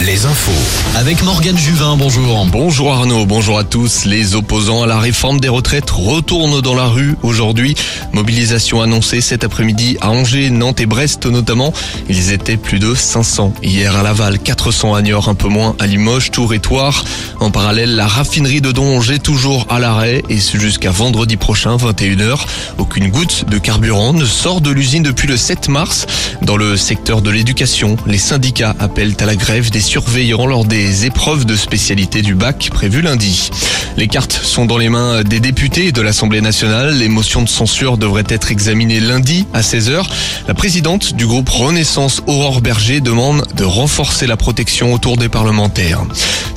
les infos. Avec Morgane Juvin, bonjour. Bonjour Arnaud, bonjour à tous. Les opposants à la réforme des retraites retournent dans la rue aujourd'hui. Mobilisation annoncée cet après-midi à Angers, Nantes et Brest notamment. Ils étaient plus de 500 hier à Laval, 400 à Niort, un peu moins à Limoges, Tours et Toire. En parallèle, la raffinerie de Donge est toujours à l'arrêt et ce jusqu'à vendredi prochain, 21h. Aucune goutte de carburant ne sort de l'usine depuis le 7 mars. Dans le secteur de l'éducation, les syndicats appellent à la grève des surveillants lors des épreuves de spécialité du bac prévues lundi. Les cartes sont dans les mains des députés de l'Assemblée nationale. Les motions de censure devraient être examinées lundi à 16h. La présidente du groupe Renaissance, Aurore Berger, demande de renforcer la protection autour des parlementaires.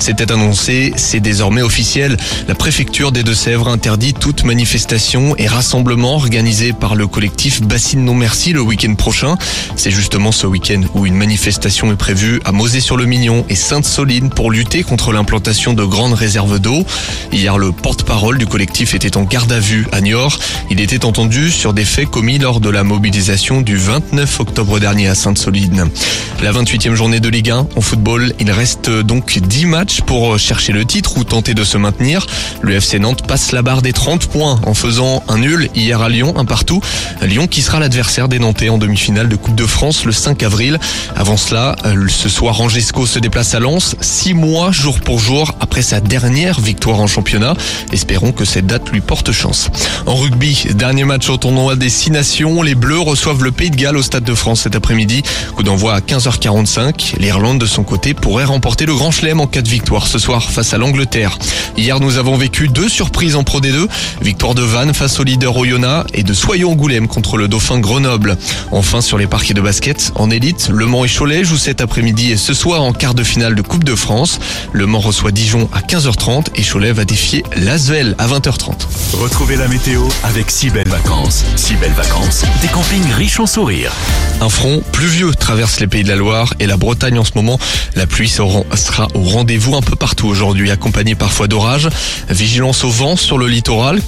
C'était annoncé, c'est désormais officiel. La préfecture des Deux-Sèvres interdit toute manifestation et rassemblement organisé par le collectif Bassine Non Merci le week-end prochain. C'est justement ce week-end où une manifestation est prévue à Mosée-sur-le-Mignon et Sainte-Soline pour lutter contre l'implantation de grandes réserves d'eau. Hier, le porte-parole du collectif était en garde à vue à Niort. Il était entendu sur des faits commis lors de la mobilisation du 29 octobre dernier à Sainte-Soline. La 28e journée de Ligue 1 en football, il reste donc 10 matchs pour chercher le titre ou tenter de se maintenir. Le FC Nantes passe la barre des 30 points en faisant un nul hier à Lyon, un partout. Lyon qui sera l'adversaire des Nantais en demi-finale de Coupe de France le 5 avril. Avant cela, ce soir, Rangesco se déplace à Lens, six mois jour pour jour après sa dernière victoire en championnat. Espérons que cette date lui porte chance. En rugby, dernier match au tournoi des Six Nations, les Bleus reçoivent le Pays de Galles au Stade de France cet après-midi. Coup d'envoi à 15h45. L'Irlande, de son côté, pourrait remporter le Grand Chelem en cas de victoire ce soir face à l'Angleterre. Hier, nous avons vécu deux surprises en Pro D2. Victoire de Vannes face au leader Oyonnax et de Soyons-Angoulême contre le Dauphin Grenoble. Enfin, sur les parquets de basket, en élite, Le Mans et Cholet jouent cet après-midi et ce soir en quart de finale de Coupe de France. Le Mans reçoit Dijon à 15h30 et Cholet va défier Lasvel à 20h30. Retrouvez la météo avec si belles vacances. Si belles vacances, des campings riches en sourires. Un front pluvieux traverse les pays de la Loire et la Bretagne en ce moment. La pluie sera au rendez-vous un peu partout aujourd'hui, accompagnée parfois d'orages. Vigilance au vent sur le littoral.